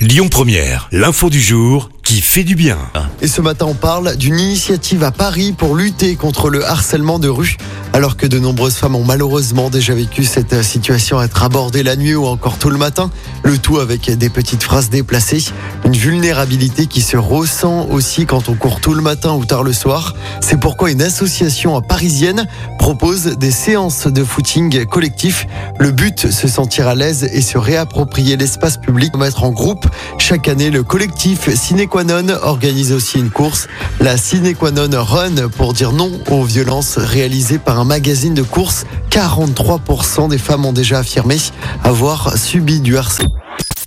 Lyon Première, l'info du jour qui fait du bien. Et ce matin, on parle d'une initiative à Paris pour lutter contre le harcèlement de rue. Alors que de nombreuses femmes ont malheureusement déjà vécu cette situation à être abordée la nuit ou encore tôt le matin, le tout avec des petites phrases déplacées, une vulnérabilité qui se ressent aussi quand on court tout le matin ou tard le soir. C'est pourquoi une association parisienne propose des séances de footing collectif. Le but, se sentir à l'aise et se réapproprier l'espace public, mettre en groupe. Chaque année, le collectif Ciné Qua organise aussi une course, la Ciné Qua Run, pour dire non aux violences réalisées par un magazine de course. 43% des femmes ont déjà affirmé avoir subi du harcèlement.